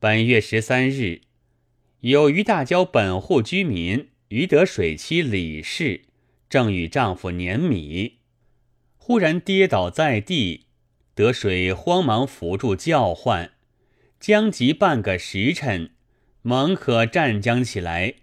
本月十三日，有于大郊本户居民于得水妻李氏，正与丈夫碾米，忽然跌倒在地，得水慌忙扶住叫唤，将及半个时辰，猛可站将起来，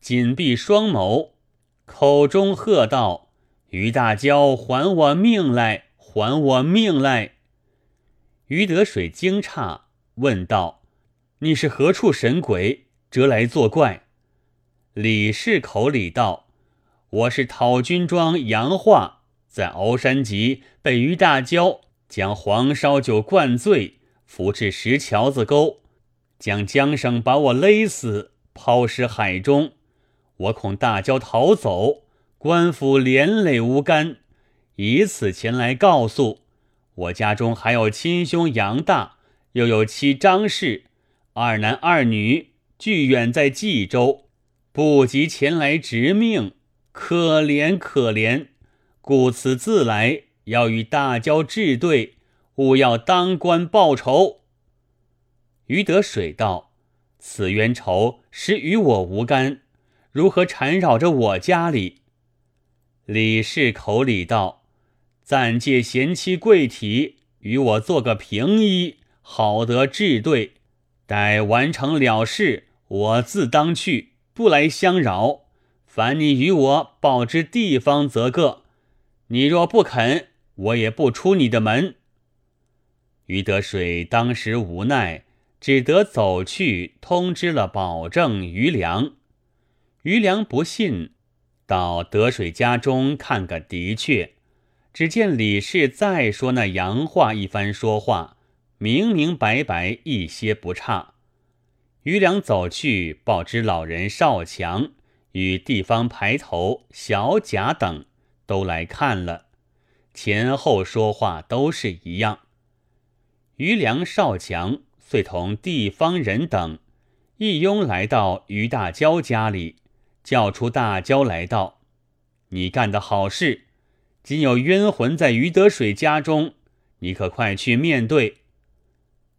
紧闭双眸，口中喝道：“于大娇，还我命来！还我命来！”于得水惊诧，问道。你是何处神鬼，折来作怪？李氏口里道：“我是讨军庄杨化，在鳌山集被于大娇将黄烧酒灌醉，扶至石桥子沟，将缰绳把我勒死，抛尸海中。我恐大娇逃走，官府连累无干，以此前来告诉我家中还有亲兄杨大，又有妻张氏。”二男二女俱远在冀州，不及前来执命，可怜可怜，故此自来要与大交治对，勿要当官报仇。余得水道：“此冤仇实与我无干，如何缠绕着我家里？”李氏口里道：“暂借贤妻贵体与我做个平衣，好得治对。”待完成了事，我自当去，不来相扰。凡你与我报之地方，则个。你若不肯，我也不出你的门。于德水当时无奈，只得走去通知了保证余良。余良不信，到德水家中看个的确。只见李氏再说那洋话一番说话。明明白白，一些不差。余良走去报知老人少强与地方排头小贾等都来看了，前后说话都是一样。余良、少强遂同地方人等一拥来到于大娇家里，叫出大娇来道：“你干的好事，今有冤魂在于德水家中，你可快去面对。”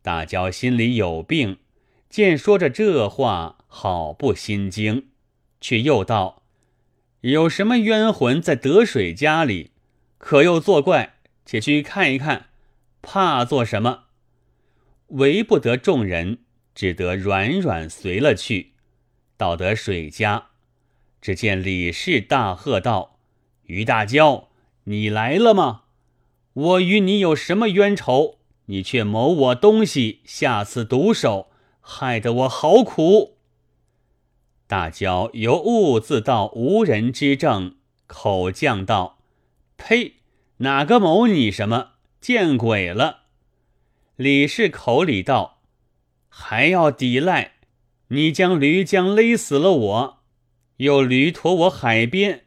大娇心里有病，见说着这话，好不心惊，却又道：“有什么冤魂在得水家里？可又作怪？且去看一看，怕做什么？”为不得众人，只得软软随了去。到得水家，只见李氏大喝道：“于大娇，你来了吗？我与你有什么冤仇？”你却谋我东西，下此毒手，害得我好苦。大娇由兀自到无人之证，口降道：“呸！哪个谋你什么？见鬼了！”李氏口里道：“还要抵赖？你将驴将勒死了我，又驴驮我海边，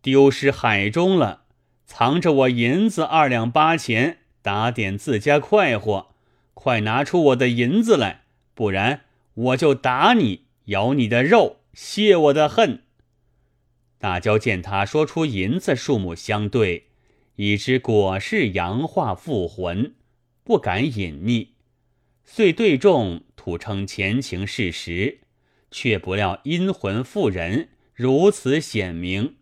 丢失海中了，藏着我银子二两八钱。”打点自家快活，快拿出我的银子来，不然我就打你，咬你的肉，泄我的恨。大娇见他说出银子数目相对，已知果是洋话附魂，不敢隐匿，遂对众吐称前情事实，却不料阴魂附人如此显明，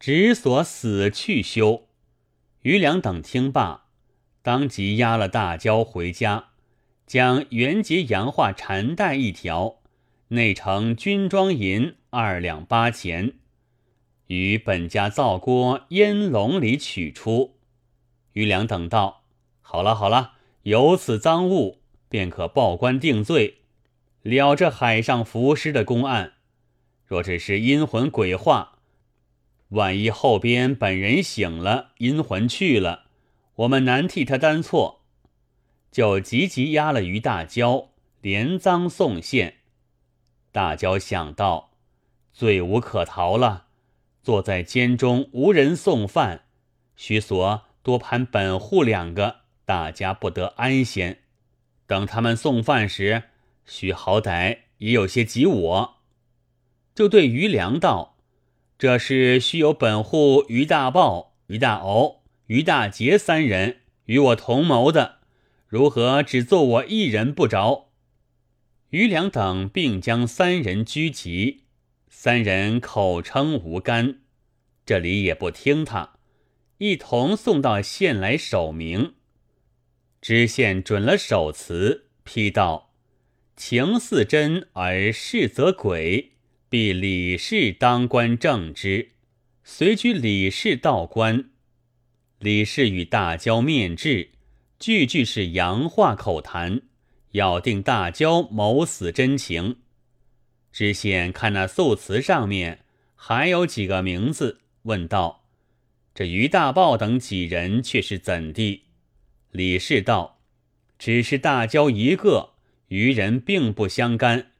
只所死去休。余良等听罢。当即押了大娇回家，将元节洋画缠带一条，内盛军装银二两八钱，于本家灶锅烟笼里取出。余良等道：“好了好了，有此赃物，便可报官定罪，了这海上浮尸的公案。若只是阴魂鬼话，万一后边本人醒了，阴魂去了。”我们难替他担错，就急急押了于大娇，连赃送县。大娇想到罪无可逃了，坐在监中无人送饭，须索多盘本户两个，大家不得安闲。等他们送饭时，须好歹也有些急我。就对于良道：“这事须有本户于大豹、于大鳌。”于大杰三人与我同谋的，如何只做我一人不着？余良等并将三人拘集，三人口称无干，这里也不听他，一同送到县来守名。知县准了手词，批道：“情似真而事则诡，必李氏当官正之。”随居李氏道官。李氏与大娇面质，句句是洋话口谈。咬定大娇谋死真情，知县看那素词上面还有几个名字，问道：“这于大豹等几人却是怎地？”李氏道：“只是大娇一个，余人并不相干。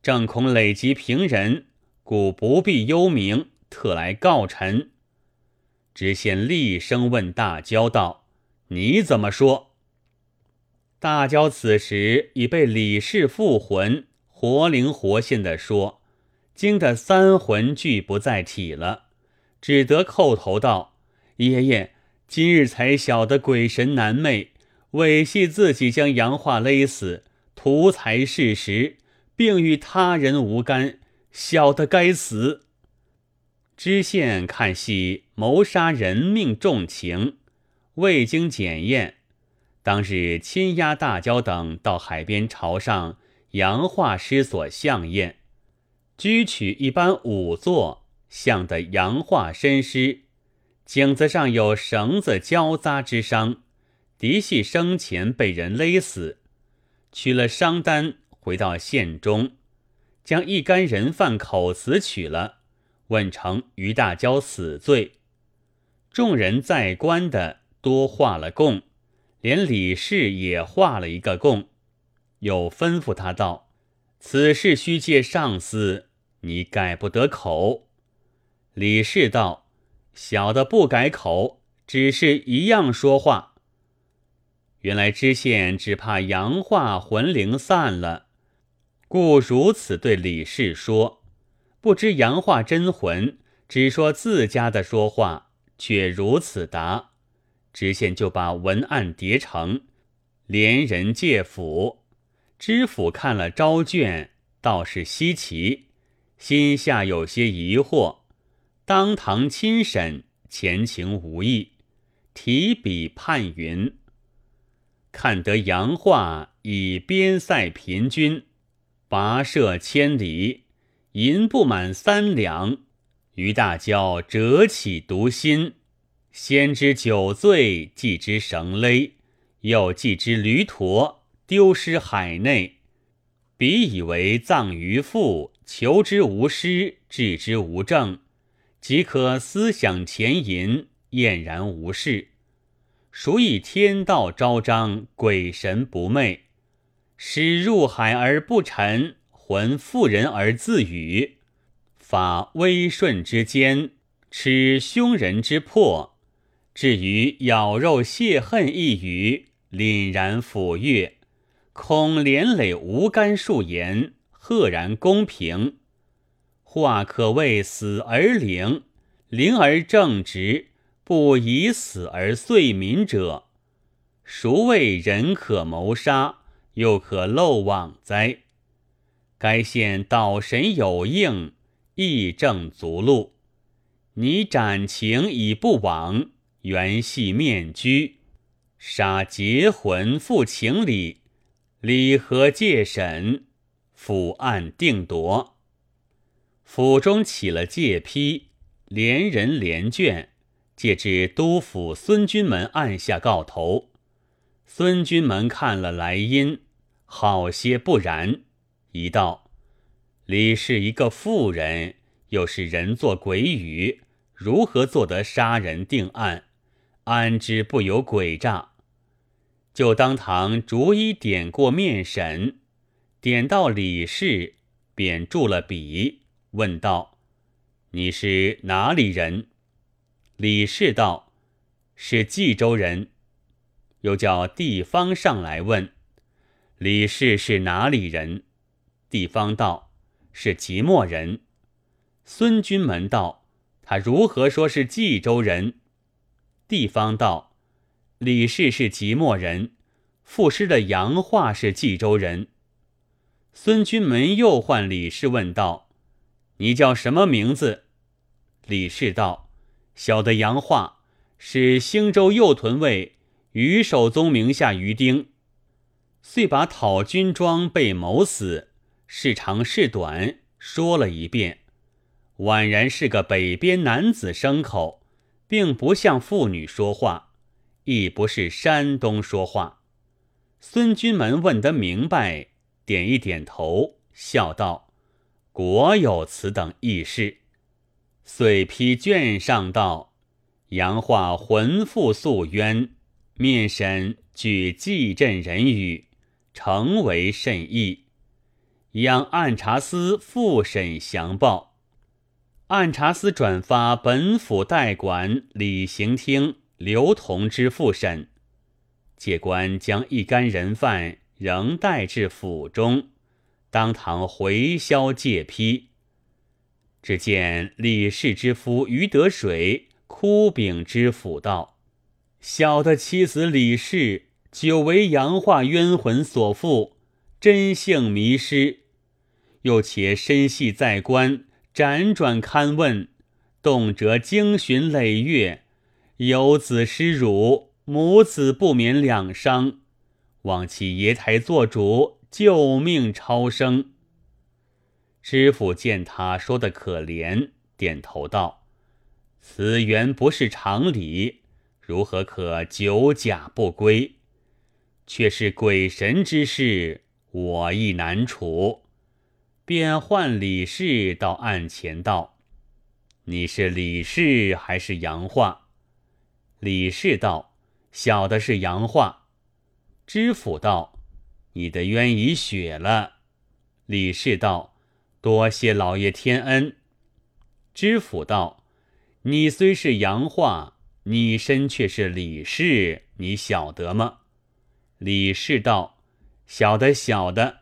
正恐累及平人，故不必幽冥，特来告臣。”知县厉声问大娇道：“你怎么说？”大娇此时已被李氏复魂，活灵活现的说，惊得三魂俱不在体了，只得叩头道：“爷爷，今日才晓得鬼神难寐，委系自己将杨化勒死，图财事实，并与他人无干，小的该死。”知县看戏谋杀人命重情，未经检验。当日亲押大焦等到海边朝上洋画师所相验，居取一般仵作，像的洋画身尸，颈子上有绳子交扎之伤，嫡系生前被人勒死。取了伤单，回到县中，将一干人犯口词取了，问成于大焦死罪。众人在官的多画了供。连李氏也画了一个供，又吩咐他道：“此事须借上司，你改不得口。”李氏道：“小的不改口，只是一样说话。”原来知县只怕杨化魂灵散了，故如此对李氏说。不知杨化真魂，只说自家的说话，却如此答。知县就把文案叠成，连人借府。知府看了招卷，倒是稀奇，心下有些疑惑。当堂亲审，前情无异，提笔判云：看得杨化以边塞贫军，跋涉千里，银不满三两，于大交折起毒心。先知酒醉，继之绳勒，又继之驴驼，丢失海内。彼以为葬于父，求之无失，治之无证，即可思想前淫，晏然无事。孰以天道昭彰，鬼神不昧？使入海而不沉，魂妇人而自语，法威顺之间，耻凶人之魄。至于咬肉泄恨一语，凛然抚悦，恐连累无干数言，赫然公平。话可谓死而灵，灵而正直，不以死而遂民者，孰谓人可谋杀，又可漏网哉？该县道神有应，义正足路，你斩情以不往。原系面居，杀劫魂复情理，理和借审，府案定夺。府中起了借批，连人连卷，借至都府孙君门按下告头。孙君门看了来因，好些不然，一道：李氏一个妇人，又是人作鬼语，如何做得杀人定案？安知不有诡诈？就当堂逐一点过面审，点到李氏，便住了笔，问道：“你是哪里人？”李氏道：“是冀州人。”又叫地方上来问：“李氏是哪里人？”地方道：“是即墨人。”孙君门道：“他如何说是冀州人？”地方道：“李氏是即墨人，赋诗的杨化是冀州人。”孙君门又唤李氏问道：“你叫什么名字？”李氏道：“小的杨化，是兴州右屯尉于守宗名下余丁。遂把讨军装被谋死，是长是短说了一遍，宛然是个北边男子牲口，并不像妇女说话，亦不是山东说话。”孙君门问得明白，点一点头，笑道：“果有此等异事。”遂批卷上道：“杨化魂复诉冤，面审据祭镇人语，诚为甚异。央按察司复审详报。按察司转发本府代管李行厅刘同之复审。”借官将一干人犯仍带至府中，当堂回销借批。只见李氏之夫于德水哭禀知府道：“小的妻子李氏久为杨化冤魂所缚，真性迷失，又且身系在官，辗转勘问，动辄经旬累月，有子失乳。”母子不免两伤，望其爷台做主，救命超生。知府见他说的可怜，点头道：“此原不是常理，如何可久假不归？却是鬼神之事，我亦难处。”便唤李氏到案前道：“你是李氏还是杨化？”李氏道。小的是杨化，知府道：“你的冤已雪了。”李氏道：“多谢老爷天恩。”知府道：“你虽是杨化，你身却是李氏，你晓得吗？”李氏道：“晓得，晓得。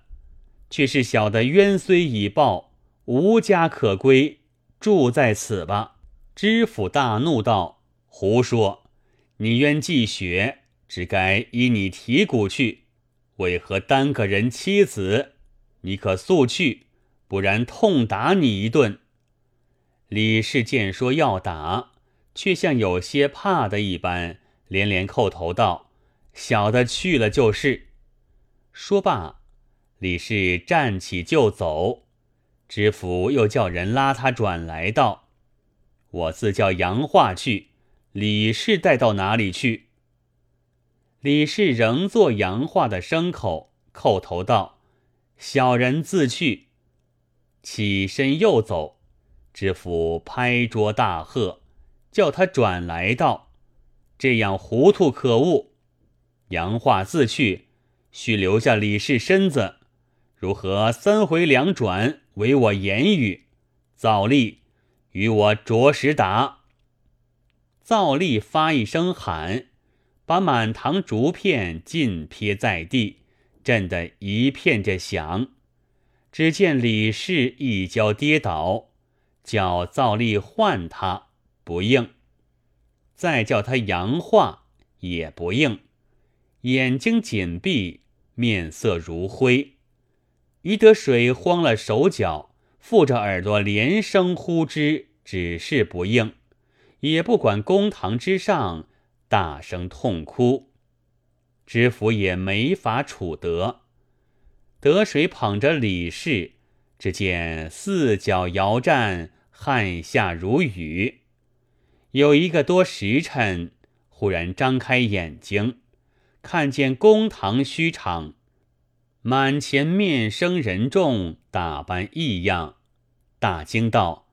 却是小的冤虽已报，无家可归，住在此吧。”知府大怒道：“胡说！”你冤既雪，只该依你提骨去。为何单个人妻子？你可速去，不然痛打你一顿。李氏见说要打，却像有些怕的一般，连连叩头道：“小的去了就是。”说罢，李氏站起就走。知府又叫人拉他转来道：“我自叫杨化去。”李氏带到哪里去？李氏仍做杨化的牲口，叩头道：“小人自去。”起身又走，知府拍桌大喝，叫他转来道：“这样糊涂可恶！杨化自去，须留下李氏身子，如何三回两转为我言语？造例与我着实打。”造例发一声喊，把满堂竹片尽撇在地，震得一片着响。只见李氏一跤跌倒，叫造例唤他不应，再叫他扬话也不应，眼睛紧闭，面色如灰。于得水慌了手脚，附着耳朵连声呼之，只是不应。也不管公堂之上，大声痛哭，知府也没法处得。得水捧着李氏，只见四脚摇战，汗下如雨。有一个多时辰，忽然张开眼睛，看见公堂虚场，满前面生人众，打扮异样，大惊道：“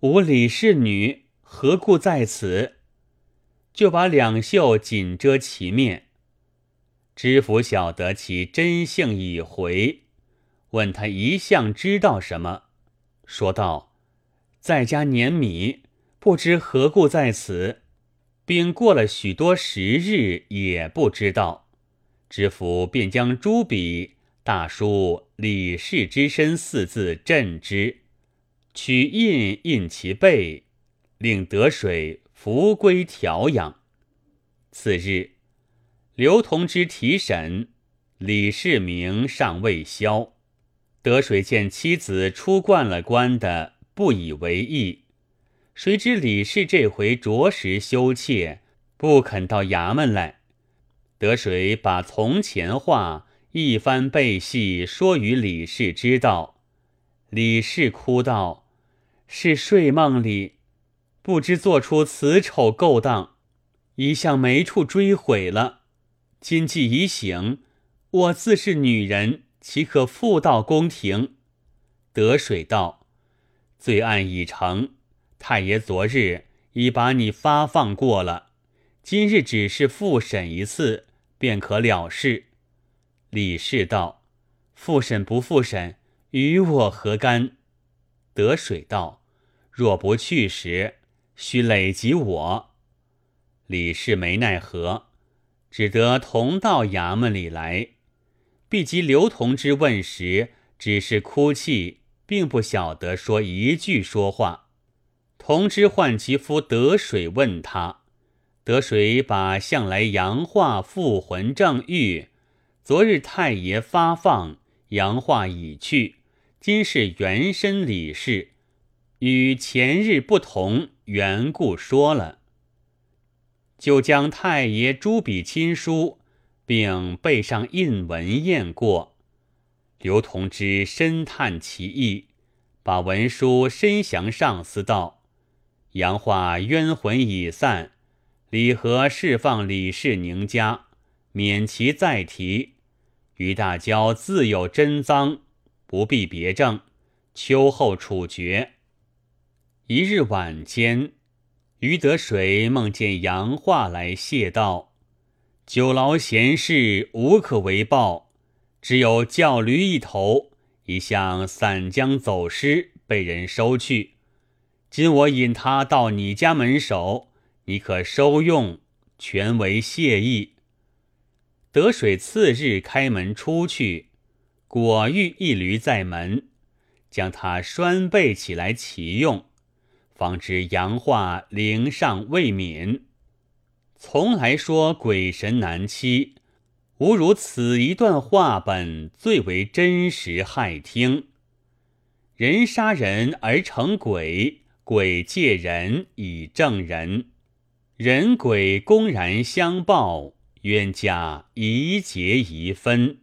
吾李氏女。”何故在此？就把两袖紧遮其面。知府晓得其真性已回，问他一向知道什么，说道：“在家碾米，不知何故在此，并过了许多时日也不知道。”知府便将朱笔大书“李氏之身”四字镇之，取印印其背。令得水扶归调养。次日，刘同之提审，李世民尚未消。得水见妻子出惯了官的，不以为意。谁知李氏这回着实羞怯，不肯到衙门来。得水把从前话一番背细说与李氏知道。李氏哭道：“是睡梦里，不知做出此丑勾当，一向没处追悔了。今既已醒，我自是女人。”岂可复到宫廷？得水道，罪案已成，太爷昨日已把你发放过了，今日只是复审一次，便可了事。李氏道：复审不复审，与我何干？得水道：若不去时，须累及我。李氏没奈何，只得同到衙门里来。毕及刘同之问时，只是哭泣，并不晓得说一句说话。同之唤其夫得水问他，得水把向来杨化复魂正狱，昨日太爷发放，杨化已去，今是原身李氏，与前日不同缘故说了，就将太爷朱笔亲书。并背上印文验过，刘同之深叹其意，把文书申降上司道：“杨化冤魂已散，李和释放李氏宁家，免其再提。于大娇自有真赃，不必别证，秋后处决。”一日晚间，于得水梦见杨化来谢道。久劳闲事，无可为报，只有叫驴一头。一向散江走失，被人收去。今我引他到你家门首，你可收用，全为谢意。得水次日开门出去，果遇一驴在门，将他拴背起来骑用，方知杨化灵尚未泯。从来说鬼神难欺，无如此一段话本最为真实骇听。人杀人而成鬼，鬼借人以正人，人鬼公然相报，冤家宜结宜分。